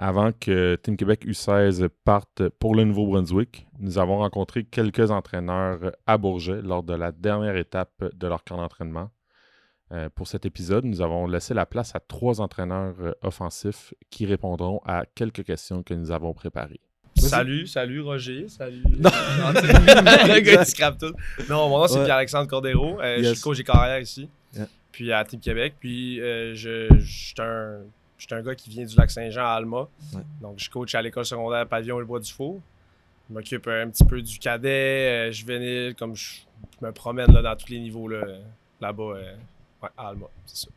Avant que Team Québec U16 parte pour le Nouveau-Brunswick, nous avons rencontré quelques entraîneurs à Bourget lors de la dernière étape de leur camp d'entraînement. Euh, pour cet épisode, nous avons laissé la place à trois entraîneurs euh, offensifs qui répondront à quelques questions que nous avons préparées. Salut, salut Roger, salut. Non. le gars qui scrape tout. Non, mon nom c'est Pierre-Alexandre Cordero. Euh, je suis coach et carrière ici. Puis à Team Québec. Puis je, suis un, un, gars qui vient du lac Saint-Jean à Alma. Donc je coach à l'école secondaire Pavillon et le Bois du Four. Je m'occupe un petit peu du cadet, juvénile, comme je, me promène là, dans tous les niveaux là-bas. Ouais, Alma, c'est ça.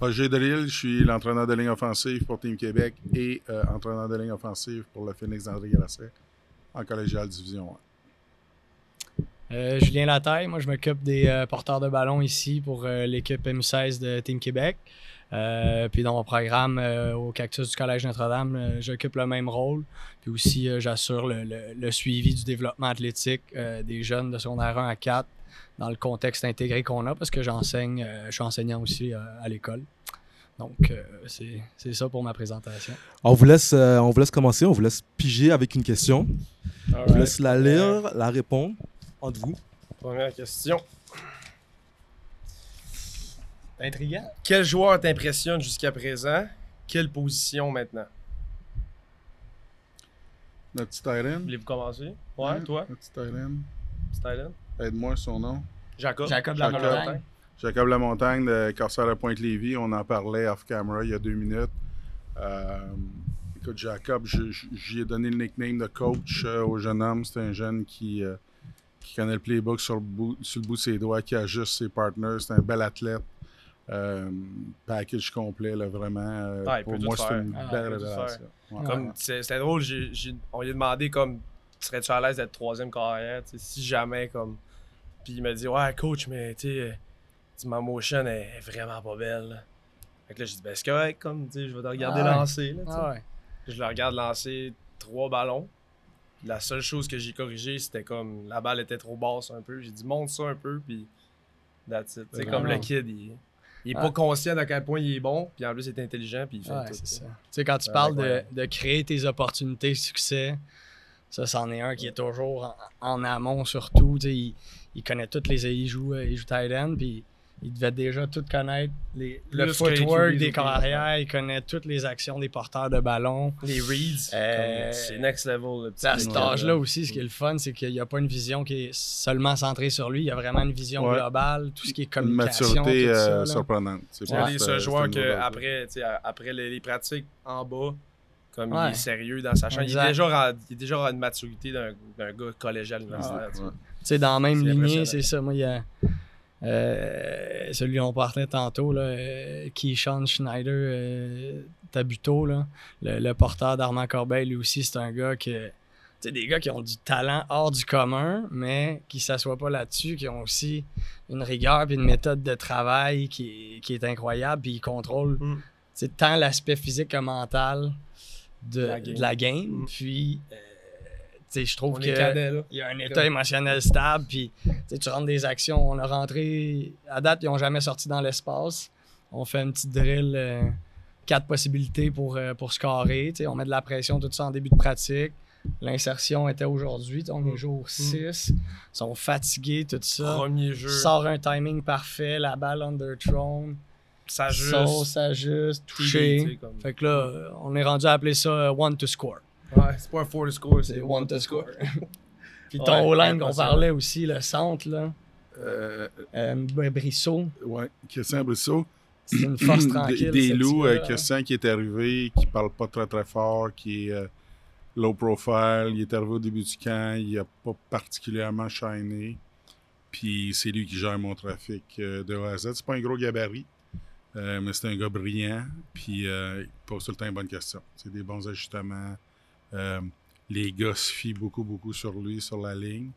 Roger Delille, je suis l'entraîneur de ligne offensive pour Team Québec et euh, entraîneur de ligne offensive pour le Phoenix d'André Grasset en collégial division 1. Euh, Julien Lataille, moi je m'occupe des euh, porteurs de ballon ici pour l'équipe M16 de Team Québec. puis dans mon programme au Cactus du Collège Notre-Dame, j'occupe le même rôle. Puis aussi, j'assure le, le, suivi du développement athlétique des jeunes de secondaire 1 à 4 dans le contexte intégré qu'on a parce que j'enseigne, euh, je suis enseignant aussi euh, à l'école. Donc, euh, c'est ça pour ma présentation. On vous, laisse, on vous laisse commencer, on vous laisse piger avec une question. on vous laisse la lire, la répondre entre vous. Première question. Intriguant. Quel joueur t'impressionne jusqu'à présent? Quelle position maintenant? Notre petit Tylen. Voulez-vous commencer? Ouais, toi? Notre petit Tylen. Tylen? Aide-moi son nom. Jacob. Jacob Lamontagne. Jacob Lamontagne de Corsair de Pointe-Lévis. On en parlait off-camera il y a deux minutes. Euh, écoute, Jacob, j'y ai donné le nickname de coach euh, au jeune homme. C'est un jeune qui, euh, qui connaît le playbook sur le, bout, sur le bout de ses doigts, qui ajuste ses partners. C'est un bel athlète. package complet, là, vraiment. pour moi, c'est une ah, belle révélation. C'était drôle, on lui a demandé comme serais-tu à l'aise d'être troisième carrière, si jamais comme. Puis il m'a dit Ouais coach, mais tu sais, ma motion est vraiment pas belle. Fait que là j'ai dit ben c'est correct comme tu sais, je vais te regarder ah lancer. Là, ah Je le regarde lancer trois ballons. La seule chose que j'ai corrigé, c'était comme la balle était trop basse un peu. J'ai dit monte ça un peu, puis that's it. C'est comme le kid, il, il est pas conscient à quel point il est bon, puis en plus il est intelligent, puis il fait tout. Ça. Tu sais, quand tu parles de, de, créer tes opportunités de succès, ça, c'en est un qui est toujours en, amont, surtout. Il, il, connaît toutes les. Il joue, il joue tight end, puis il devait déjà tout connaître. Les, le footwork des carrières, il connaît toutes les actions des porteurs de ballon. Les reads. Euh, c'est next level. à cet âge-là aussi, ce qui est le fun, c'est qu'il n'y a pas une vision qui est seulement centrée sur lui. Il y a vraiment une vision globale, tout ce qui est communication. Une maturité euh, surprenante. C'est ce joueur que après, après les pratiques en bas, comme il est sérieux dans sa chambre. Il est, déjà il est déjà une maturité d'un gars collégial universitaire. tu sais, dans la même lignée, c'est ça. Moi, il y a euh, celui qu'on parlait tantôt, là, euh, Keyshawn Schneider euh, Tabuto, là, le, porteur d'Armand Corbeil, lui aussi, c'est un gars que. Tu sais, des gars qui ont du talent hors du commun, mais qui ne s'assoient pas là-dessus, qui ont aussi une rigueur et une méthode de travail qui, qui est incroyable, puis ils contrôlent mm. tant l'aspect physique que mental de la game. Mm. Puis, je trouve qu'il y a un état émotionnel stable. Puis, tu rentres des actions. On a rentré, à date, ils n'ont jamais sorti dans l'espace. On fait une petite drill, euh, quatre possibilités pour, euh, pour scorer. On met de la pression, tout ça en début de pratique. L'insertion était aujourd'hui, on est mm. jour 6. Mm. Ils sont fatigués, tout ça. Premier jeu. Sort un timing parfait, la balle under throne ça juste. ça juste, touché. Fait que là, on est rendu à appeler ça euh, one to score. Ouais, c'est pas un four to score, c'est one to score. Puis ton O-line qu'on parlait aussi, le centre, là. Euh, euh, Brissot. Ouais, Christian Brissot. C'est une force tranquille. Des, des loups, euh, Christian qui est arrivé, qui parle pas très très fort, qui est low profile. Il est arrivé au début du camp, il a pas particulièrement shiné. Puis c'est lui qui gère mon trafic de A à Z. C'est pas un gros gabarit. Euh, mais c'est un gars brillant, puis euh, il pose tout le temps une bonne question. C'est des bons ajustements. Euh, les gars se fient beaucoup, beaucoup sur lui, sur la ligne.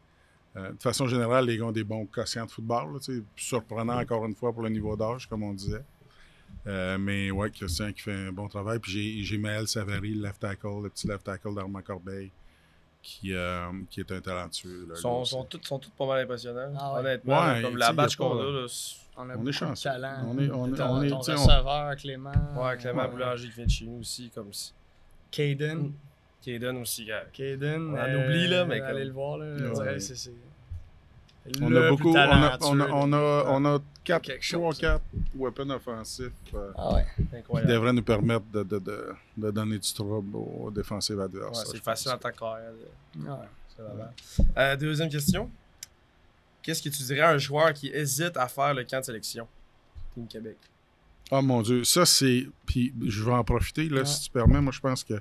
de façon générale, les gars ont des bons quotients de football. surprenant encore une fois pour le niveau d'âge, comme on disait. mais ouais, Christian qui fait un bon travail. Puis j'ai Maël Savary, le left tackle, le petit left tackle d'Armand Corbeil, qui, euh, qui est un talentueux. Ils sont, tous, sont pas mal impressionnants. Ah ouais. Honnêtement, Ouais, comme la batch qu'on a, là, On, a On est beaucoup de chanceux. talent. On est- on est- Ton- on est- ton receveur, Clément. ouais, Clément Ouais. Boulanger qui vient de chez nous aussi, comme si. Caden. Kaden aussi. Caden. On en euh, oublie, là, mais Allez comme- le voir, là. Ouais. On dirait, c'est- c'est. On le a beaucoup, on a, on a, on a, on a quatre, Quelque trois, chose. quatre weapons offensifs euh, Ah ouais. qui devraient nous permettre de, de, de, de donner du trouble aux défensifs Ouais, adverses. c'est facile en tant que carrière. Euh, deuxième question. Qu'est-ce que tu dirais à un joueur qui hésite à faire le camp de sélection? Team Québec. Ah mon Dieu, ça c'est. Puis je vais en profiter, là, Ouais. si tu permets. Moi, je pense que.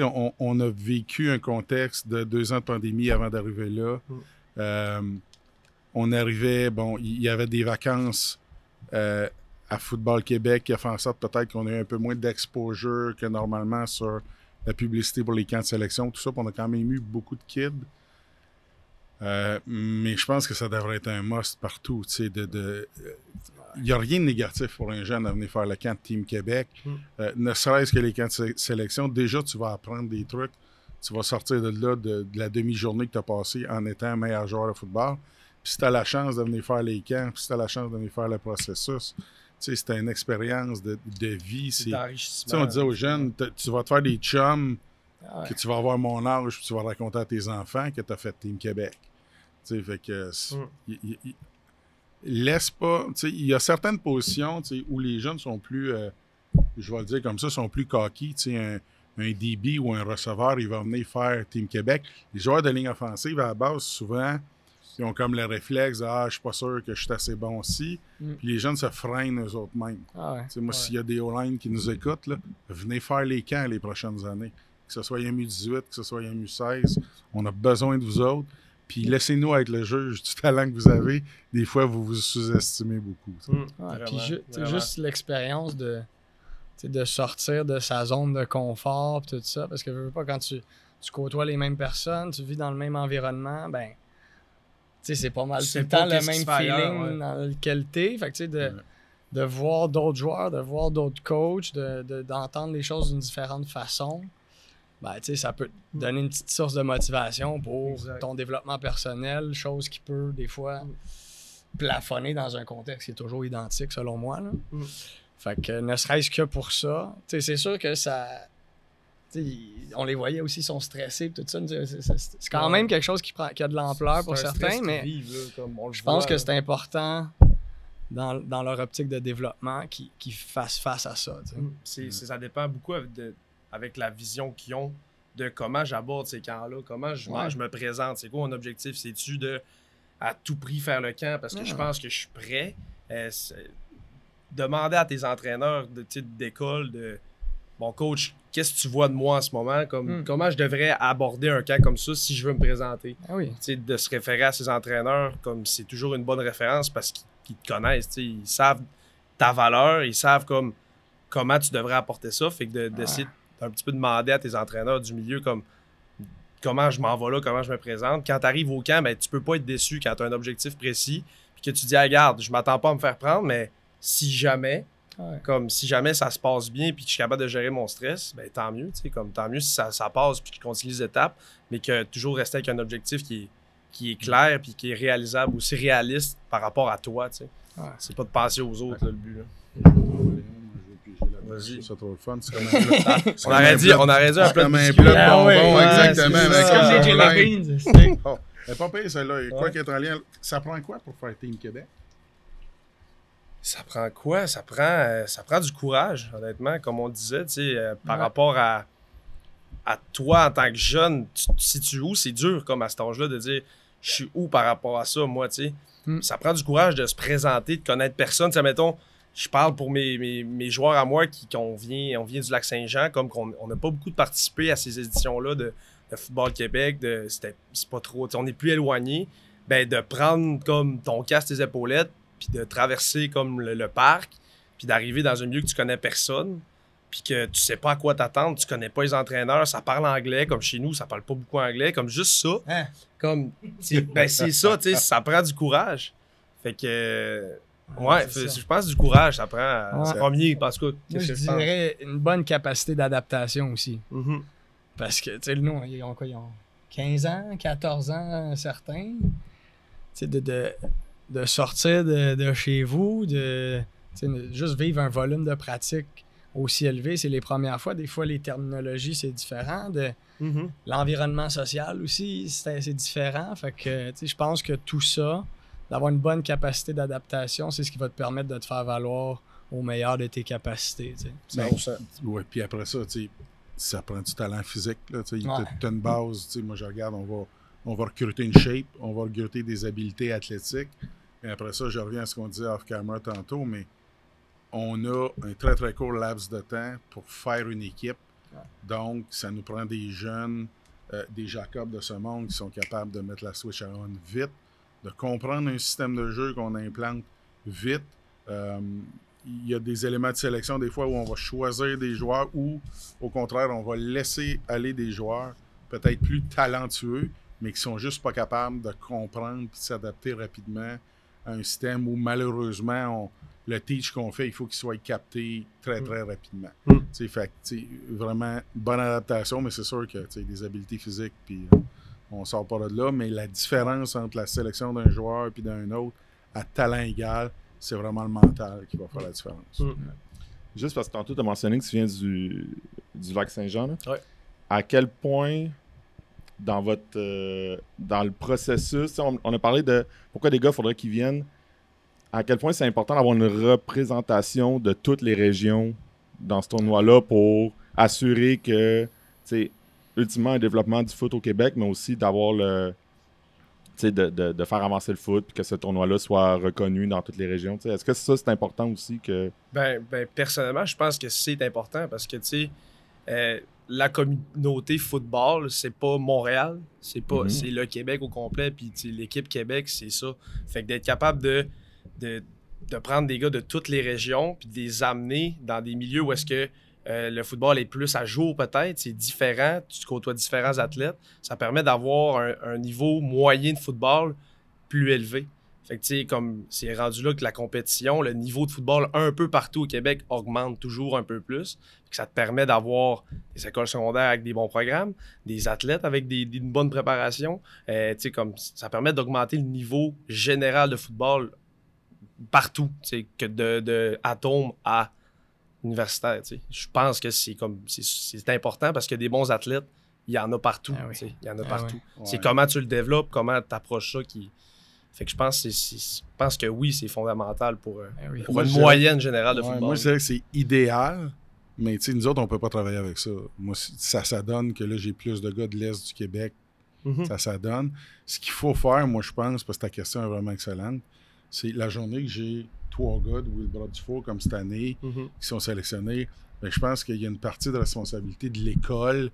On a vécu un contexte de deux ans de pandémie avant d'arriver là. Mm. Euh, on arrivait, bon, il y avait des vacances euh, à Football Québec qui a fait en sorte peut-être qu'on a eu un peu moins d'exposure que normalement sur la publicité pour les camps de sélection, tout ça. Puis on a quand même eu beaucoup de kids. Euh, mais je pense que ça devrait être un must partout. de, de, il n'y a rien de négatif pour un jeune à venir faire le camp de Team Québec. Mm. Euh, ne serait-ce que les camps de sé- sélection, déjà, tu vas apprendre des trucs. Tu vas sortir de là de, de la demi-journée que tu as passée en étant meilleur joueur de football. Puis si tu as la chance de venir faire les camps, puis si tu as la chance de venir faire le processus, c'est une expérience de, de vie. C'est on disait aux jeunes, tu vas te faire des chums ouais. que tu vas avoir mon âge, puis tu vas raconter à tes enfants que tu as fait Team Québec. Tu sais, fait que. Mm. laisse pas. Tu sais, il y a certaines positions tu sais, où les jeunes sont plus. euh, je vais le dire comme ça, sont plus coquilles. Tu sais, un, un DB ou un receveur, il va venir faire Team Québec. Les joueurs de ligne offensive, à la base, souvent, ils ont comme le réflexe de, Ah, je suis pas sûr que je suis assez bon aussi. Mm. Puis les jeunes se freinent eux autres mêmes. Ah ouais. Tu sais, moi, Ouais. s'il y a des O-line qui nous écoutent, là, venez faire les camps les prochaines années. Que ce soit MU18, que ce soit MU16, on a besoin de vous autres. Puis laissez-nous être le juge du talent que vous avez. Des fois, vous vous sous-estimez beaucoup. vraiment, puis ju- juste l'expérience de, de sortir de sa zone de confort tout ça. Parce que veux veux pas, quand tu, tu côtoies les mêmes personnes, tu vis dans le même environnement, ben, c'est pas mal tout sais le temps le même ailleurs, feeling ouais. dans lequel t'es. Fait que tu sais, de, Ouais. de voir d'autres joueurs, de voir d'autres coachs, de, de- d'entendre les choses d'une différente façon, ben, ça peut te donner une petite source de motivation pour Exact. ton développement personnel, chose qui peut des fois plafonner dans un contexte qui est toujours identique selon moi. là. Mm. Fait que ne serait-ce que pour ça, c'est sûr que ça. on les voyait aussi, ils sont stressés et tout ça. C'est, quand même quelque chose qui, prend, qui a de l'ampleur pour certains, mais je pense que c'est important dans, dans leur optique de développement qu'ils, fassent face à ça. Mm. C'est, c'est- ça dépend beaucoup avec, de- avec la vision qu'ils ont de comment j'aborde ces camps-là, comment je, Ouais. je me présente. C'est quoi mon objectif? C'est-tu de à tout prix faire le camp? Parce que je Ouais. pense que je suis prêt? Euh, demander à tes entraîneurs de, d'école de bon coach, qu'est-ce que tu vois de moi en ce moment? Comme, Mm. Comment je devrais aborder un camp comme ça si je veux me présenter? Ah oui. De se référer à ses entraîneurs comme c'est toujours une bonne référence parce qu'ils te connaissent, ils savent ta valeur, ils savent comme comment tu devrais apporter ça, fait que de- d'essayer un petit peu demander à tes entraîneurs du milieu comme comment je m'en vais là, comment je me présente. Quand tu arrives au camp, ben, tu peux pas être déçu quand tu as un objectif précis, puis que tu dis ah, regarde, je m'attends pas à me faire prendre, mais si jamais Ouais. comme si jamais ça se passe bien puis que je suis capable de gérer mon stress, ben tant mieux, tu sais, comme tant mieux si ça, ça passe puis que je continue les étapes, mais que toujours rester avec un objectif qui est, qui est clair puis qui est réalisable, aussi réaliste par rapport à toi, tu sais. Ouais. C'est pas de penser aux autres, là, le but. là. Vas-y. C'est trop le fun. C'est comme un plat- c'est On aurait dit, on aurait dit un plat comme un plat de ouais, bonbons, exactement. c'est Comme des beans, c'est- elle est pas pire celle-là. Quoi qu'être en lien, ça prend quoi pour faire Team Québec? Ça prend quoi? Ça prend, euh, ça prend du courage, honnêtement, comme on disait, tu sais, euh, par Ouais. rapport à, à toi en tant que jeune. Tu, si tu où, c'est dur, comme à cet âge-là, de dire je suis où par rapport à ça, moi, tu sais. Mm. Ça prend du courage de se présenter, de connaître personne. Tu sais, mettons, je parle pour mes, mes, mes joueurs à moi qui, qu'on vient, on vient du Lac-Saint-Jean, comme qu'on on n'a pas beaucoup de participé à ces éditions-là de, de Football Québec, de, c'est pas trop, on est plus éloigné. Ben, de prendre comme ton casque, tes épaulettes, puis de traverser comme le, le parc, puis d'arriver dans un milieu que tu connais personne, puis que tu sais pas à quoi t'attendre, tu connais pas les entraîneurs, ça parle anglais, comme chez nous, ça parle pas beaucoup anglais, comme juste ça, Hein? comme, c'est- ben c'est ça, tu sais, ça prend du courage. Fait que, ouais, je pense que du courage, ça prend, Ouais. c'est premier, parce que, Moi, je pense? dirais une bonne capacité d'adaptation aussi. Mhm. Parce que, tu sais, nous, ils ont quoi? Ils ont 15 ans, 14 ans, certains. De, de, de, sortir de, de, chez vous, de juste vivre un volume de pratique aussi élevé, c'est les premières fois. Des fois, les terminologies, c'est différent. De, Mm-hmm. L'environnement social aussi, c'est différent. Fait que, je pense que tout ça, d'avoir une bonne capacité d'adaptation, c'est ce qui va te permettre de te faire valoir au meilleur de tes capacités. Ben, ouais, puis après ça, ça prend du talent physique. Tu as une base. Moi, je regarde, on va, on va recruter une shape, on va recruter des habiletés athlétiques. Et après ça, je reviens à ce qu'on disait off-camera tantôt, mais on a un très, très court laps de temps pour faire une équipe donc, ça nous prend des jeunes, euh, des Jacob de ce monde qui sont capables de mettre la switch à on vite, de comprendre un système de jeu qu'on implante vite. Euh, il y a des éléments de sélection des fois où on va choisir des joueurs ou au contraire on va laisser aller des joueurs peut-être plus talentueux mais qui sont juste pas capables de comprendre et de s'adapter rapidement à un système où malheureusement on, le teach qu'on fait, il faut qu'il soit capté très, très rapidement. Mm. Fait vraiment, bonne adaptation, mais c'est sûr que des habiletés physiques, puis euh, on sort pas de là. Mais la différence entre la sélection d'un joueur et d'un autre à talent égal, c'est vraiment le mental qui va faire la différence. Mm. Juste parce que tantôt, tu as mentionné que tu viens du, du lac Saint-Jean. Ouais. À quel point dans votre euh, dans le processus, on, on, a parlé de pourquoi des gars faudrait qu'ils viennent à quel point c'est important d'avoir une représentation de toutes les régions dans ce tournoi-là pour assurer que, c'est ultimement un développement du foot au Québec, mais aussi d'avoir le. De, de, de, faire avancer le foot, puis que ce tournoi-là soit reconnu dans toutes les régions. Est-ce que ça, c'est important aussi que. Ben, ben, personnellement, je pense que c'est important parce que, tu sais, euh, la communauté football, c'est pas Montréal, c'est pas Mhm. c'est le Québec au complet, puis l'équipe Québec, c'est ça. Fait que d'être capable de, de, de prendre des gars de toutes les régions, puis de les amener dans des milieux où est-ce que euh, le football est plus à jour peut-être, c'est différent, tu côtoies différents athlètes, ça permet d'avoir un, niveau moyen de football plus élevé. Fait que, comme c'est rendu là que la compétition, le niveau de football un peu partout au Québec augmente toujours un peu plus. Que ça te permet d'avoir des écoles secondaires avec des bons programmes, des athlètes avec des, une bonne préparation. Euh, tu sais, comme ça permet d'augmenter le niveau général de football partout, que de, de atome à universitaire. tu sais. Je pense que c'est comme c'est- c'est important parce que des bons athlètes, il y en a partout. Ah oui. tu sais, Il y en a Ah partout. oui. C'est Ouais. comment tu le développes, comment tu approches ça qui. Fait que je pense, que c'est- c'est- je pense que oui, c'est fondamental pour, euh, oui. pour Moi, une moyenne générale de Ouais, football. moi, je dirais que c'est idéal, mais tu sais, nous autres, on peut pas travailler avec ça. Moi, ça, ça donne que là, j'ai plus de gars de l'Est du Québec. Mhm. Ça, ça donne. Ce qu'il faut faire, moi, je pense, parce que ta question est vraiment excellente, c'est la journée que j'ai trois gars de Wilbrod Dufour, comme cette année, Mhm. qui sont sélectionnés, ben, je pense qu'il y a une partie de responsabilité de l'école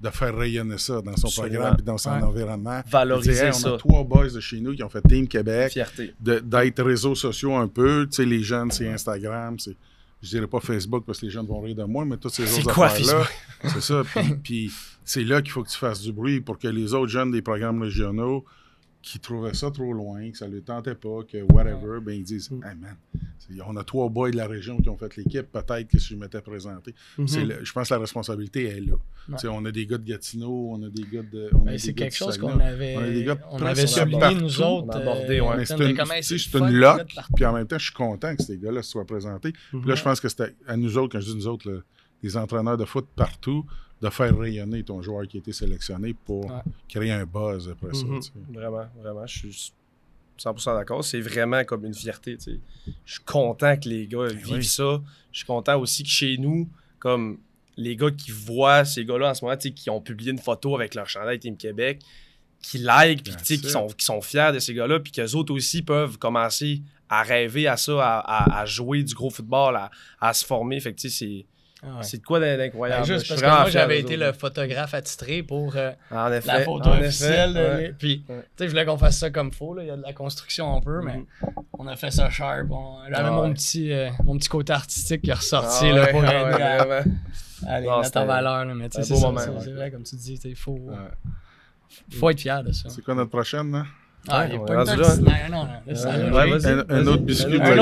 de faire rayonner ça dans son Absolument. programme et dans son Ouais. environnement. Valoriser dire, Hey, ça. On a trois boys de chez nous qui ont fait Team Québec Fierté. d'être réseaux sociaux un peu. Tu sais, les jeunes, c'est Instagram, c'est. Je dirais pas Facebook parce que les jeunes vont rire de moi, mais toutes ces C'est autres quoi, affaires-là. C'est ça. Puis, puis c'est là qu'il faut que tu fasses du bruit pour que les autres jeunes des programmes régionaux qui trouvaient ça trop loin, que ça ne les tentait pas, que whatever, ben ils disent Mm. Hey man, on a trois boys de la région qui ont fait l'équipe, peut-être que si je m'étais présenté. Mhm. le- je pense que la responsabilité est là. Ouais. On a des gars de Gatineau, on a des gars de. Ben, des c'est quelque chose qu'on avait, On a des gars on presque avait souligné, partout. nous autres. On a abordé, euh, ouais. c'est une, une puis en même temps, je suis content que ces gars-là se soient présentés. Puis là, je pense que c'était à nous autres, quand je dis nous autres, là, les entraîneurs de foot partout, de faire rayonner ton joueur qui a été sélectionné pour Ouais. créer un buzz après ça. Mhm. tu sais. Vraiment, vraiment. Je suis 100% d'accord. C'est vraiment comme une fierté. tu sais. Je suis content que les gars vivent Ben oui. ça. Je suis content aussi que chez nous, comme les gars qui voient ces gars-là en ce moment, tu sais, qui ont publié une photo avec leur chandail Team Québec, qui like, puis tu sais, That's qui sont, qui sont fiers de ces gars-là, puis qu'eux autres aussi peuvent commencer à rêver à ça, à, à- à jouer du gros football, à, à se former. Fait que c'est. Ah ouais. C'est de quoi d'in- Ben, d'incroyable. juste parce que moi, j'avais été le photographe attitré pour euh, En effet. la photo en effet, officielle. de- ouais. Puis, Ouais. tu sais, je voulais qu'on fasse ça comme faux. là. Il y a de la construction un peu, mais Mhm. on a fait ça sharp. On- J'avais Ah mon, petit, euh, mon petit côté artistique qui est ressorti Ah là, pour ah aider ouais, à, les Non, mettre en valeur. là. Mais tu sais, un c'est beau ça, moment, c'est- ouais. c'est vrai, comme tu dis, il faut, Ouais. faut être fier de ça. C'est quoi notre prochaine, là? Ah, Ouais, il y a pas vas-y, Un- autre biscuit Un de.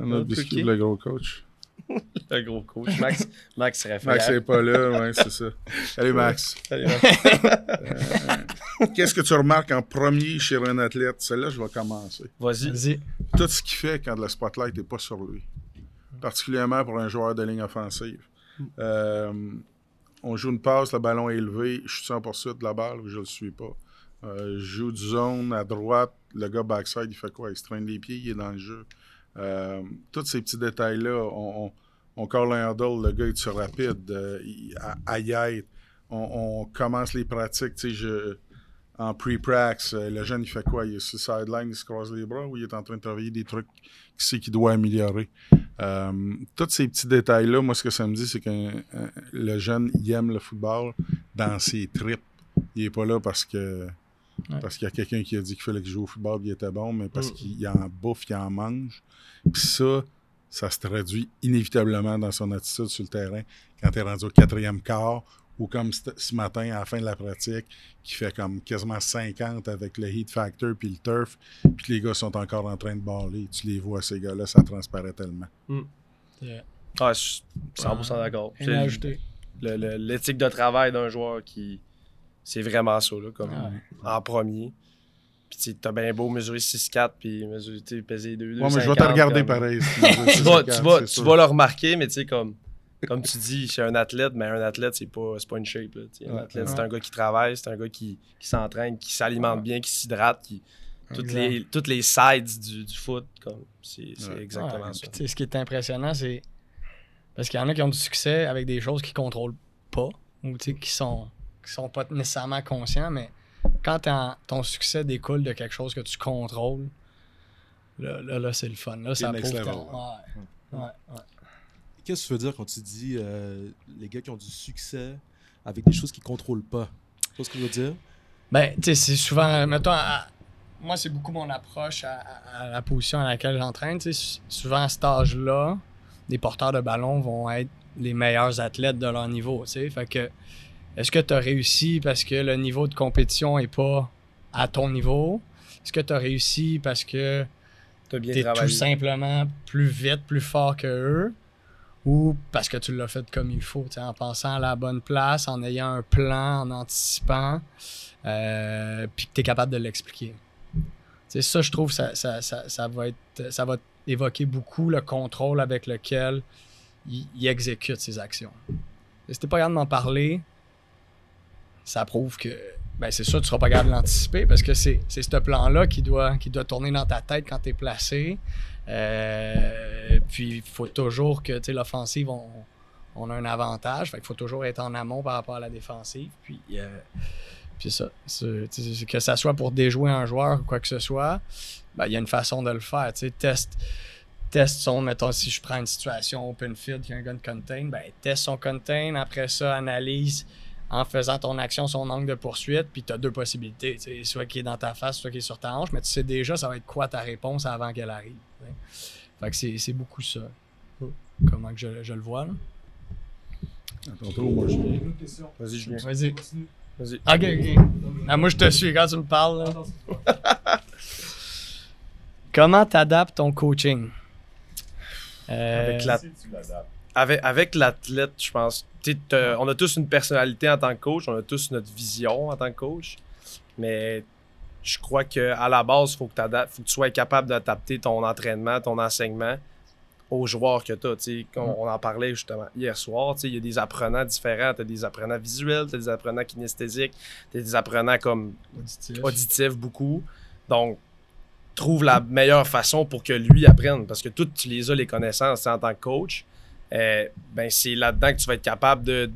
Un autre biscuit pour le gros coach. le gros coach. Max, Max serait. Max n'est pas là, ouais, c'est ça. Salut Max. Salut Max. Euh, qu'est-ce que tu remarques en premier chez un athlète? Celle-là, je vais commencer. Vas-y. Vas-y. Tout ce qu'il fait quand le spotlight n'est pas sur lui. Particulièrement pour un joueur de ligne offensive. Euh, on joue une passe, le ballon est élevé, je suis 100% de la balle, je ne le suis pas. Euh, je joue du zone à droite, le gars backside, il fait quoi? Il se traîne les pieds, il est dans le jeu. Euh, tous ces petits détails-là, on, on, call un handle, le gars est sur rapide, euh, y On, commence les pratiques, en pre-prax, le jeune, il fait quoi? Il est sur sideline, il se croise les bras ou il est en train de travailler des trucs qu'il sait qu'il doit améliorer? tous ces petits détails-là, moi, ce que ça me dit, c'est que le jeune, il aime le football dans ses tripes. Il n'est pas là parce que parce qu'il y a quelqu'un qui a dit qu'il fallait qu'il joue au football, il était bon, mais parce mm. qu'il en bouffe, il en mange. Puis ça, ça se traduit inévitablement dans son attitude sur le terrain quand tu es rendu au quatrième quart ou comme ce matin à la fin de la pratique, qui fait comme quasiment 50 avec le heat factor puis le turf, puis les gars sont encore en train de baller. Tu les vois, ces gars-là, ça transparaît tellement. Mm. Ah, je suis 100% d'accord. L'éthique de travail d'un joueur qui, c'est vraiment ça, là, comme en premier. Puis tu t'as bien beau mesurer 6-4 puis mesurer, peser 2 2 Ouais, mais je vais te regarder pareil. tu, vas, tu, vas, tu vas le remarquer, mais tu sais, comme, comme tu dis, c'est un athlète, mais un athlète, c'est pas, pas une shape. Là, un athlète, c'est un gars qui travaille, c'est un gars qui, qui s'entraîne, qui s'alimente bien, qui s'hydrate, qui. Toutes les, toutes les sides du, du foot, comme c'est exactement ça. ce qui est impressionnant, c'est parce qu'il y en a qui ont du succès avec des choses qu'ils contrôlent pas ou qui sont qui sont pas nécessairement conscients, mais quand ton succès découle de quelque chose que tu contrôles, là, là, c'est le fun. Là, ça prouve ouais. Ouais, Qu'est-ce que tu veux dire quand tu dis euh, les gars qui ont du succès avec des choses qu'ils ne contrôlent pas? Tu vois ce que je veux dire? Ben, tu sais, c'est souvent, mettons, moi, c'est beaucoup mon approche à, la position à laquelle j'entraîne. Souvent, à cet âge-là, les porteurs de ballon vont être les meilleurs athlètes de leur niveau. Fait que est-ce que tu as réussi parce que le niveau de compétition n'est pas à ton niveau? Est-ce que tu as réussi parce que tu es tout simplement plus vite, plus fort que eux? Ou parce que tu l'as fait comme il faut, en pensant à la bonne place, en ayant un plan, en anticipant, euh, puis que tu es capable de l'expliquer? C'est ça, je trouve, ça, ça, ça, va être, ça va évoquer beaucoup le contrôle avec lequel il, exécute ses actions. T'es pas capable de m'en parler, ça prouve que ben c'est sûr tu seras pas capable de l'anticiper parce que c'est ce plan-là qui doit, qui doit tourner dans ta tête quand tu es placé. Euh, puis il faut toujours que l'offensive, on, a un avantage. il faut toujours être en amont par rapport à la défensive. Puis, euh, puis ça, que ça soit pour déjouer un joueur ou quoi que ce soit, ben, il y a une façon de le faire. Test, test son, mettons, si je prends une situation open field qui a un gun contain, ben, teste son contain, après ça, analyse en faisant ton action son angle de poursuite, puis tu as deux possibilités, soit qui est dans ta face, soit qui est sur ta hanche, mais tu sais déjà ça va être quoi ta réponse avant qu'elle arrive. Fait que c'est beaucoup ça. Comment que je, je le vois là. Vas-y, Julien. Vas-y. Vas-y. Ok, ok. Ah, moi, je te suis quand tu me parles. Là. Comment t'adaptes ton coaching? Avec la avec, l'athlète, je pense, on a tous une personnalité en tant que coach, on a tous notre vision en tant que coach, mais je crois qu'à la base, il faut, que faut que tu sois capable d'adapter ton entraînement, ton enseignement aux joueurs que tu as. Mm. On, en parlait justement hier soir, il y a des apprenants différents. Tu as des apprenants visuels, tu as des apprenants kinesthésiques, tu as des apprenants comme auditifs beaucoup. Donc, trouve la meilleure façon pour que lui apprenne parce que toutes tu les as les connaissances en tant que coach. Euh, ben c'est là-dedans que tu vas être capable de,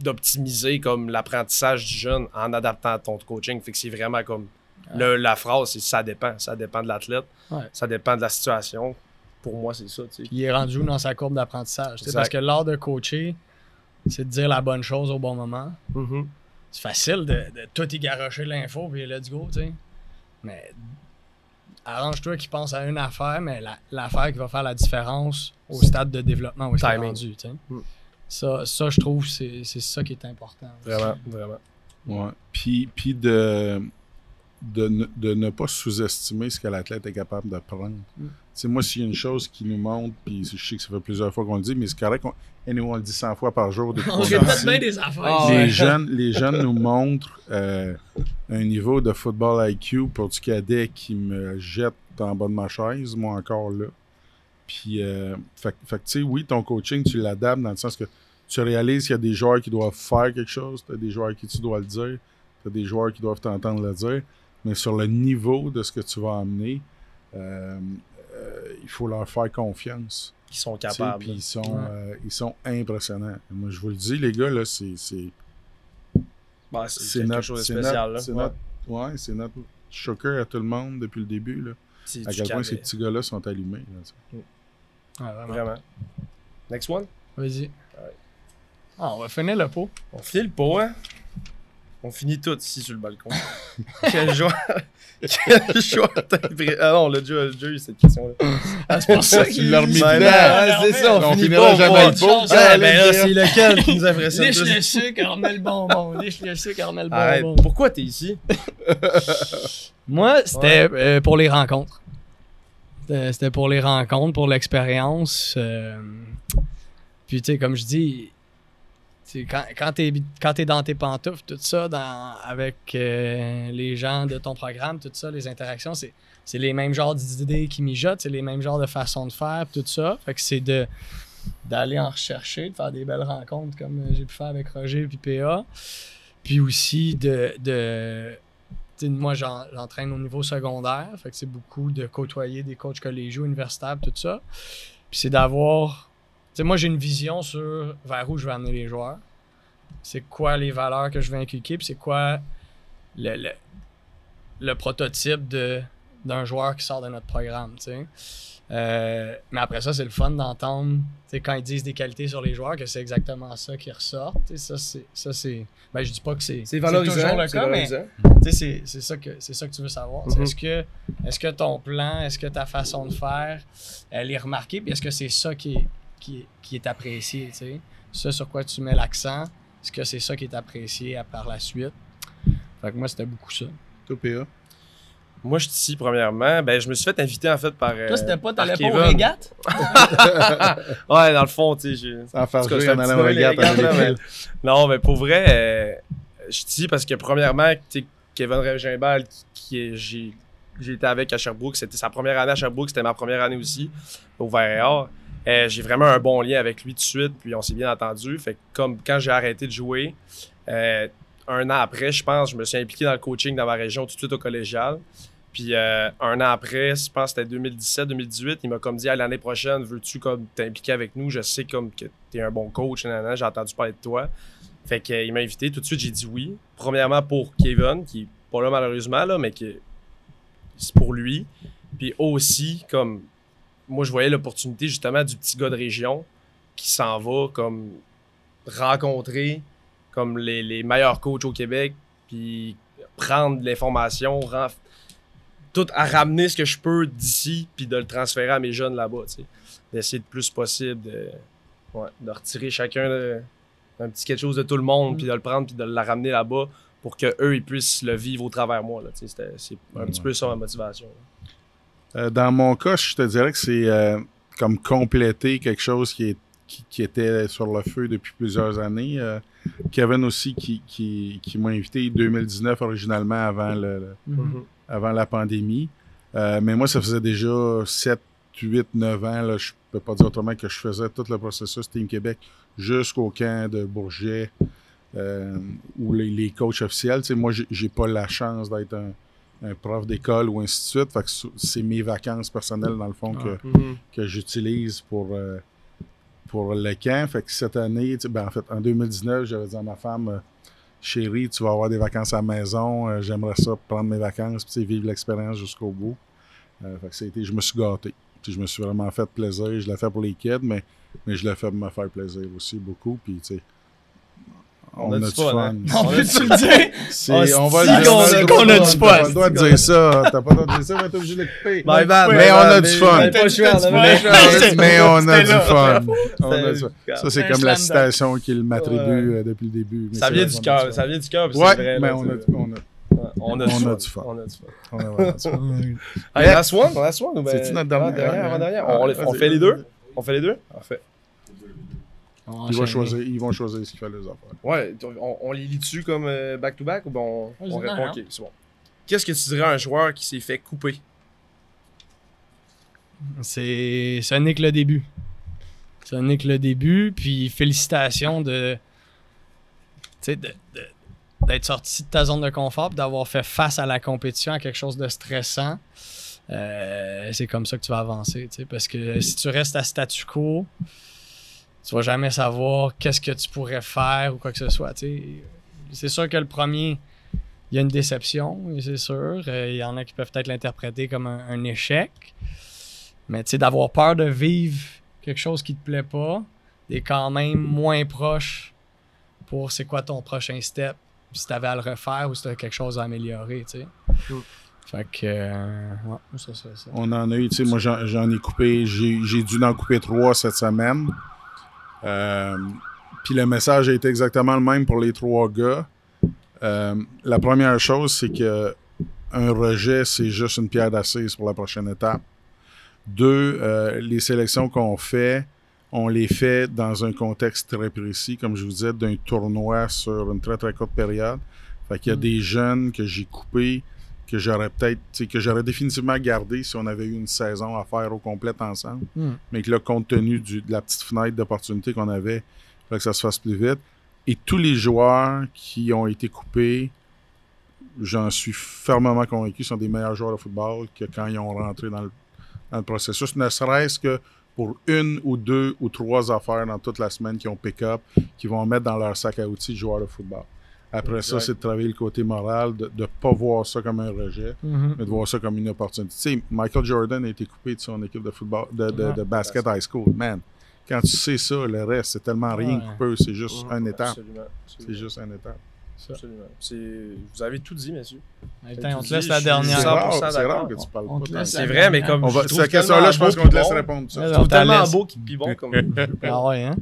d'optimiser comme l'apprentissage du jeune en adaptant ton coaching. Fait que c'est vraiment comme la phrase, c'est ça dépend. Ça dépend de l'athlète. Ça dépend de la situation. Pour moi, c'est ça. il est rendu où dans sa courbe d'apprentissage? Parce que l'art de coacher, c'est de dire la bonne chose au bon moment. Mm-hmm. C'est facile de, de tout égarocher l'info puis let's go, tu sais. Mais arrange-toi qui pense à une affaire, mais l'affaire qui va faire la différence au stade de développement où c'est rendu. Hmm. Ça, ça, je trouve, c'est ça qui est important. Vraiment, vraiment. Ouais. Puis, puis de, de, ne, de ne pas sous-estimer ce que l'athlète est capable de prendre. Mm. Moi, s'il y a une chose qui nous montre, puis je sais que ça fait plusieurs fois qu'on le dit, mais c'est correct, et nous on le dit 100 fois par jour. on bien des affaires. Ah, les, jeunes, les jeunes nous montrent euh, un niveau de football IQ pour du cadet qui me jette en bas de ma chaise, moi encore là. Puis, euh, fait, fait tu sais, oui, ton coaching, tu l'adaptes dans le sens que tu réalises qu'il y a des joueurs qui doivent faire quelque chose, tu as des joueurs qui tu dois le dire, tu as des joueurs qui doivent t'entendre le dire, mais sur le niveau de ce que tu vas amener, euh, il faut leur faire confiance. Ils sont capables. Puis ils sont, euh, ils sont impressionnants. Moi, je vous le dis, les gars, là, c'est. C'est bah, quelque chose de spécial. C'est notre, ouais, notre à tout le monde depuis le début. Là, à quel point ces petits gars-là sont allumés. vraiment. vraiment. Next one? Vas-y. Ah, on va finir le pot. On finit le pot, hein? On finit tout ici sur le balcon. Quel joueur. Quel joueur Ah non, on l'a déjà, déjà, eu cette question-là. Ah, c'est pour ça qu'il l'a remis dedans. Ouais, c'est ça, on, on finira jamais le pot. Ah, ben là, c'est lequel qui nous impressionne Liche le sucre, remets le bonbon. Liche le sucre, remets le bonbon. Arrête. Pourquoi t'es ici? Moi, c'était euh, pour les rencontres. C'était pour les rencontres, pour l'expérience. Euh... Puis, tu sais, comme je dis, quand, quand tu es, dans tes pantoufles, tout ça, dans, avec euh, les gens de ton programme, tout ça, les interactions, c'est, les mêmes genres d'idées qui mijotent, c'est les mêmes genres de façons de faire, tout ça. Fait que c'est de, d'aller en rechercher, de faire des belles rencontres comme j'ai pu faire avec Roger et PA. Puis aussi de. de moi, j'entraîne au niveau secondaire, fait que c'est beaucoup de côtoyer des coachs collégiaux, universitaires, tout ça. Puis c'est d'avoir moi, j'ai une vision sur vers où je vais amener les joueurs. C'est quoi les valeurs que je vais inculquer, puis c'est quoi le, le, prototype de, d'un joueur qui sort de notre programme. Euh, mais après ça, c'est le fun d'entendre quand ils disent des qualités sur les joueurs que c'est exactement ça qui ressort. Ça, c'est, ça, c'est. Ben, je dis pas que c'est, c'est, toujours le cas, mais c'est, c'est, ça que, c'est ça que tu veux savoir. Mm-hmm. Est-ce, que, est-ce que ton plan, est-ce que ta façon de faire, elle est remarquée, puis est-ce que c'est ça qui est, qui, est apprécié, tu sais. Ça sur quoi tu mets l'accent, est-ce que c'est ça qui est apprécié par la suite? Fait que moi, c'était beaucoup ça. Toi, PA? Moi, je suis ici, premièrement. Ben, je me suis fait inviter, en fait, par. Toi, c'était pas, t'allais pas au régate? ouais, dans le fond, tu sais. j'ai... Sans faire jouer en allant au régate. Non, mais pour vrai, euh, je suis ici parce que, premièrement, tu Kevin Regimbal, qui, est, j'ai, j'ai été avec à Sherbrooke, c'était sa première année à Sherbrooke, c'était ma première année aussi, au Vert euh, j'ai vraiment un bon lien avec lui tout de suite, puis on s'est bien entendu. Fait que comme quand j'ai arrêté de jouer, euh, un an après, je pense, je me suis impliqué dans le coaching dans ma région tout de suite au collégial. Puis euh, un an après, je pense que c'était 2017-2018, il m'a comme dit l'année prochaine, veux-tu comme t'impliquer avec nous? Je sais comme que t'es un bon coach, j'ai entendu parler de toi. Fait qu'il m'a invité, tout de suite j'ai dit oui. Premièrement pour Kevin, qui est pas là malheureusement, là, mais qui c'est pour lui. Puis aussi, comme moi, je voyais l'opportunité justement du petit gars de région qui s'en va comme rencontrer comme les, meilleurs coachs au Québec, puis prendre l'information, tout à ramener ce que je peux d'ici, puis de le transférer à mes jeunes là-bas, d'essayer le plus possible de, de retirer chacun un petit quelque chose de tout le monde, puis de le prendre, puis de le ramener là-bas pour qu'eux, ils puissent le vivre au travers moi. C'est un petit peu ça ma motivation. Euh, dans mon cas, je te dirais que c'est euh, comme compléter quelque chose qui, est, qui, était sur le feu depuis plusieurs années. Euh, Kevin aussi qui, qui, qui m'a invité 2019 originalement avant, le, mm-hmm. avant la pandémie. mais moi, ça faisait déjà 7, 8, 9 ans, là, je peux pas dire autrement que je faisais tout le processus Team Québec jusqu'au camp de Bourget ou les, les coachs officiels. Tu sais, moi, j'ai pas la chance d'être un un prof d'école ou ainsi de suite. Fait que c'est mes vacances personnelles, dans le fond, que, ah. mhm. que j'utilise pour, euh, pour le camp. Fait que cette année, ben, en fait, en 2019, j'avais dit à ma femme, euh, chérie, tu vas avoir des vacances à la maison, euh, j'aimerais ça prendre mes vacances, puis vivre l'expérience jusqu'au bout. fait que ça a été, je me suis gâté. Puis je me suis vraiment fait plaisir. Je l'ai fait pour les kids, mais, mais je l'ai fait pour me faire plaisir aussi beaucoup. Puis, tu sais, on, a, du fun. On peut-tu le dire? Oh, on va le dire. qu'on a du fun. T'as pas le droit de dire ça. T'as pas le droit de dire ça, mais t'es obligé de le couper. Mais on a du fun. Mais on a du fun. Ça, c'est comme la citation qu'il m'attribue euh, depuis le début. Ça vient du cœur. Ça vient du cœur. Ouais, mais on a On a, On a du fun. On a du fun. On a du fun. Last one, last one ou ben, C'est-tu notre dernière? avant-dernière, On, on fait les deux? On fait les deux? Parfait. Ils vont choisir, ils vont choisir ce qu'il fait les affaires. Ouais, on, on les lit dessus comme euh, back-to-back ou ben on, répond? Ok, c'est bon. Qu'est-ce que tu dirais à un joueur qui s'est fait couper? C'est, ça n'est que le début. Ça n'est que le début. Puis félicitations de, tu sais, de- de- d'être sorti de ta zone de confort, d'avoir fait face à la compétition, à quelque chose de stressant. Euh, c'est comme ça que tu vas avancer, tu sais, parce que si tu restes à statu quo, tu vas jamais savoir qu'est-ce que tu pourrais faire ou quoi que ce soit. tu. C'est sûr que le premier, il y a une déception, c'est sûr. Euh, Il y en a qui peuvent peut-être l'interpréter comme un, un échec. Mais tu sais, d'avoir peur de vivre quelque chose qui te plaît pas, t'es quand même moins proche pour c'est quoi ton prochain step, si t'avais à le refaire ou si t'as quelque chose à améliorer, tu sais. Fait que, euh, ouais, ça ça. On en a eu, tu sais, moi j'en ai coupé, j'ai j'ai dû en couper trois cette semaine. Euh, Puis le message a été exactement le même pour les trois gars. Euh, la première chose, c'est que un rejet, c'est juste une pierre d'assise pour la prochaine étape. Deux, euh, les sélections qu'on fait, on les fait dans un contexte très précis, comme je vous disais, d'un tournoi sur une très très courte période. Fait qu'il y a Mm. des jeunes que j'ai coupés que j'aurais peut-être, que j'aurais définitivement gardé si on avait eu une saison à faire au complet ensemble. Mm. Mais que là, compte tenu du- de la petite fenêtre d'opportunité qu'on avait, il fallait que ça se fasse plus vite. Et tous les joueurs qui ont été coupés, j'en suis fermement convaincu, sont des meilleurs joueurs de football que quand ils ont rentré dans le, dans le processus, ne serait-ce que pour une ou deux ou trois affaires dans toute la semaine qui ont pick-up, qui vont mettre dans leur sac à outils de joueurs de football. Après ça, c'est de travailler le côté moral, de ne pas voir ça comme un rejet, Mhm. mais de voir ça comme une opportunité. Tu sais, Michael Jordan a été coupé de son équipe de football, de, de, Ouais. de basket high school. Man, quand tu sais ça, le reste, c'est tellement rien Ouais. coupé, c'est juste Mhm, un étape. Absolument. C'est juste un étape. Absolument. C'est- Vous avez tout dit, messieurs. Attends, on te laisse la C'est dernière. 100% rare, c'est rare que tu parles On pas. C'est vrai, mais comme. On va, cette question-là, je pense qu'on te laisse répondre t'a tellement beau puis bon comme. Ah ouais, hein?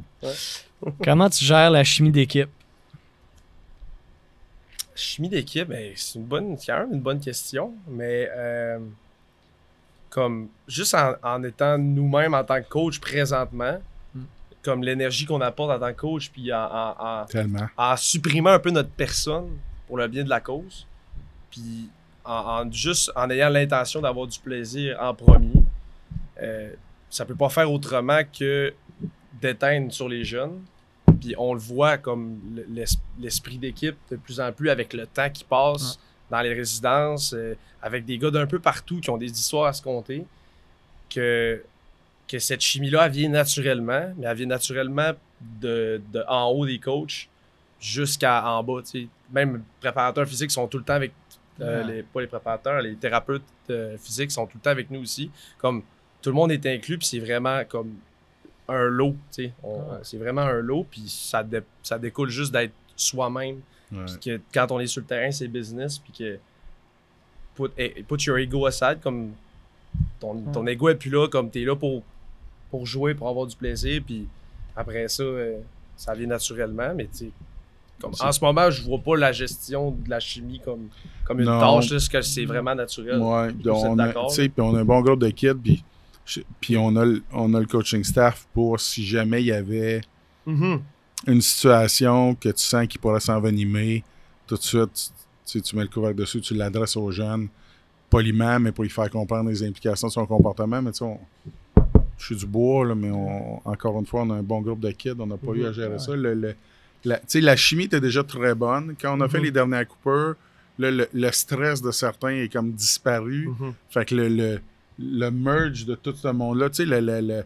Comment tu gères la chimie d'équipe? Chimie d'équipe, ben, c'est une bonne, c'est quand même une bonne question, mais euh, comme juste en, en étant nous-mêmes en tant que coach présentement, Mm. comme l'énergie qu'on apporte en tant que coach, puis en, en- en- Tellement. en supprimant un peu notre personne pour le bien de la cause, puis en, en juste en ayant l'intention d'avoir du plaisir en premier, euh, ça peut pas faire autrement que d'éteindre sur les jeunes. Puis on le voit comme le- l'es- l'esprit d'équipe de plus en plus avec le temps qui passe dans les résidences, euh, avec des gars d'un peu partout qui ont des histoires à se compter, que, que cette chimie-là, elle vient naturellement, mais elle vient naturellement de, de en haut des coachs jusqu'à en bas. tu sais. Même les préparateurs physiques sont tout le temps avec. euh, Ouais. les, pas les préparateurs, les thérapeutes euh, physiques sont tout le temps avec nous aussi. Comme tout le monde est inclus, puis c'est vraiment comme un lot. tu Ouais. C'est vraiment un lot, puis ça, dé- ça découle juste d'être soi-même. Ouais. Puis que quand on est sur le terrain, c'est business, puis que put, eh, put your ego aside, comme ton, ton ego est plus là, comme t'es là pour, pour jouer, pour avoir du plaisir, puis après ça, euh, ça vient naturellement, mais tu sais, comme, en ce moment, je vois pas la gestion de la chimie comme, comme une Non. tâche, parce que c'est vraiment naturel. Ouais, on a, d'accord, tu sais, puis on a un bon groupe de kids, puis, je- puis on, a, le- on a le coaching staff pour si jamais il y avait Mhm. une situation que tu sens qu'il pourrait s'envenimer, tout de suite, tu, tu mets le couvercle dessus, tu l'adresses aux jeunes, poliment, mais pour lui faire comprendre les implications de son comportement. Mais tu sais, je suis du bois, là, mais on- encore une fois, on a un bon groupe de kids, on n'a pas eu à gérer ça. Le, le- la, tu sais, la chimie était déjà très bonne. Quand on a fait Mhm. les dernières coupeurs, là, le, le stress de certains est comme disparu. Fait que le, le, merge de tout ce monde-là, tu sais, le, le- le-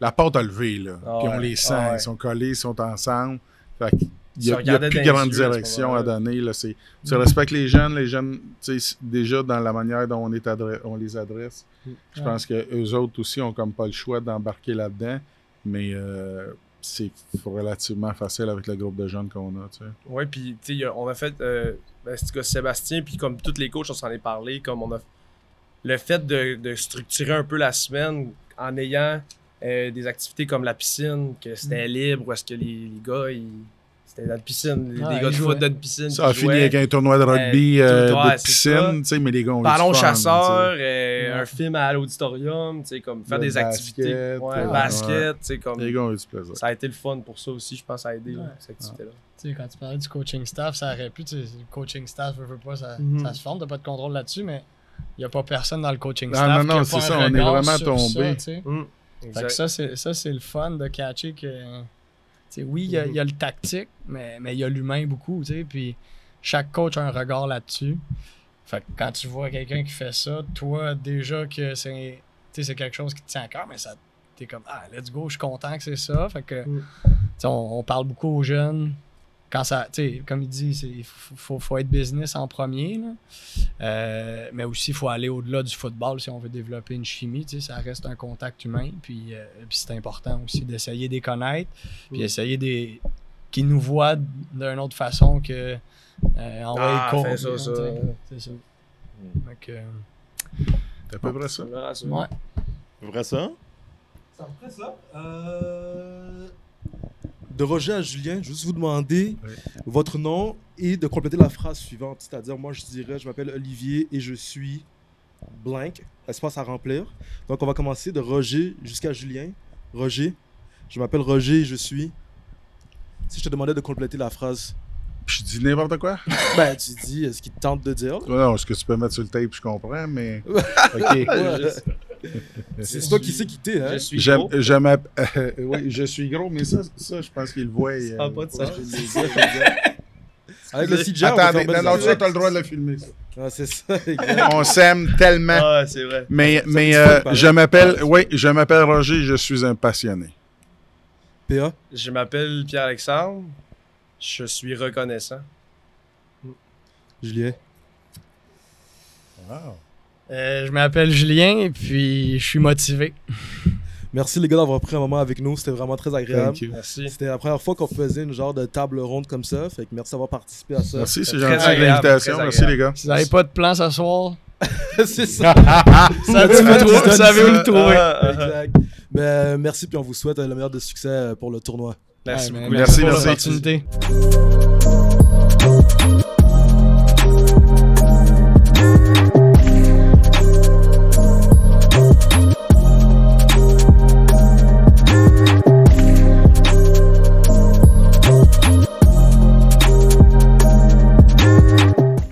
la porte a levé, là. Ah Puis on ouais, les sent, ah ils sont collés, ils sont ensemble. Fait a, il y a regardaient plus grande yeux à direction à donner. Là, c'est, tu respectes les jeunes, les jeunes, tu sais, déjà dans la manière dont on, est adre- on les adresse. Je pense que eux autres aussi ont comme pas le choix d'embarquer là-dedans, mais euh, c'est relativement facile avec le groupe de jeunes qu'on a. Tu sais. Ouais, puis tu sais, y a- on a fait, euh, ben, Sébastien, puis comme tous les coachs, on s'en est parlé, comme on a le fait de, de structurer un peu la semaine en ayant euh, des activités comme la piscine, que c'était libre, où est-ce que les, les gars, ils, C'était dans une piscine. Les Ouais, gars ils de jouaient. foot dans une piscine. Ça a fini avec un tournoi de rugby Euh, euh, de piscine, tu sais, mais les gars ont Ballon chasseur, euh, Ouais. un film à l'auditorium, tu sais, comme faire Le des activités. basket, Ouais, ouais. basket, tu sais, comme. Les gars ont eu du plaisir. Ça a été le fun pour ça aussi, je pense, ça a aidé, là, Ouais. cette activité-là. Tu sais, quand tu parlais du coaching staff, ça aurait pu, tu sais, le coaching staff, veut, veut pas, ça, Mhm. ça se forme, t'as pas de contrôle là-dessus, mais n'y a pas personne dans le coaching Non, staff. non, qui a non, c'est ça, on est vraiment tombé. ça, Fait que ça, c'est, ça, c'est le fun de catcher que. oui, il y, a- il y a le tactique, mais mais il y a l'humain beaucoup, tu sais. Puis chaque coach a un regard là-dessus. Fait que quand tu vois quelqu'un qui fait ça, toi, déjà que c'est, quelque chose qui te tient à cœur, mais ça, t'es comme, ah, let's go, je suis content que c'est ça. Fait que, Mm. on parle beaucoup aux jeunes. Quand ça, tu sais, comme il dit, c'est- il faut, faut, faut être business en premier, là. Euh, mais aussi, il faut aller au-delà du football si on veut développer une chimie. tu sais, Ça reste un contact humain. Puis, euh, puis c'est important aussi d'essayer de les connaître. Puis essayer des qu'ils nous voient d'une autre façon que euh, en Ah, court, ça. C'est ça. Euh, à peu près ça. C'est vraiment ça. ouais. Vrai ça? Ça me fait ça. Euh, De Roger à Julien, je vais juste vous demander votre nom et de compléter la phrase suivante. C'est-à-dire, moi, je dirais, je m'appelle Olivier et je suis blank, espace à remplir. Donc, on va commencer de Roger jusqu'à Julien. Roger, je m'appelle Roger et je suis. Si je te demandais de compléter la phrase, je dis n'importe quoi. ben, tu dis ce qu'il te tente de dire? Ouais, Non, ce que tu peux mettre sur le tape, je comprends, mais. OK. Ouais. C'est toi qui sais qui t'es, hein? Je suis gros. je m'app- euh, oui, je suis gros, mais ça, ça je pense qu'il le voit. euh, Ça a pas de sens. Avec le va Attendez, non, non, ça. t'as le droit de le filmer. ça. Ah, c'est ça, exact. On s'aime tellement. Ah, c'est vrai. Mais, mais euh, je m'appelle, oui, je m'appelle Roger, je suis un passionné. PA, Je m'appelle Pierre-Alexandre. Je suis reconnaissant. Julien? Euh, je m'appelle Julien et puis je suis motivé. Merci les gars d'avoir pris un moment avec nous, c'était vraiment très agréable. Thank you. Merci. C'était la première fois qu'on faisait une genre de table ronde comme ça, fait que merci d'avoir participé à ça. Merci, c'est gentil de l'invitation. Merci, les gars. Si vous n'avez pas de plan ce soir, c'est ça. ça, tu Ouais, peux tu trouver- donnes vous savez ça. où le trouver. Ah, ah, ah. exact. Ben, merci puis on vous souhaite le meilleur de succès euh, pour le tournoi. Merci Ouais, beaucoup. Merci, pour merci. l'opportunité.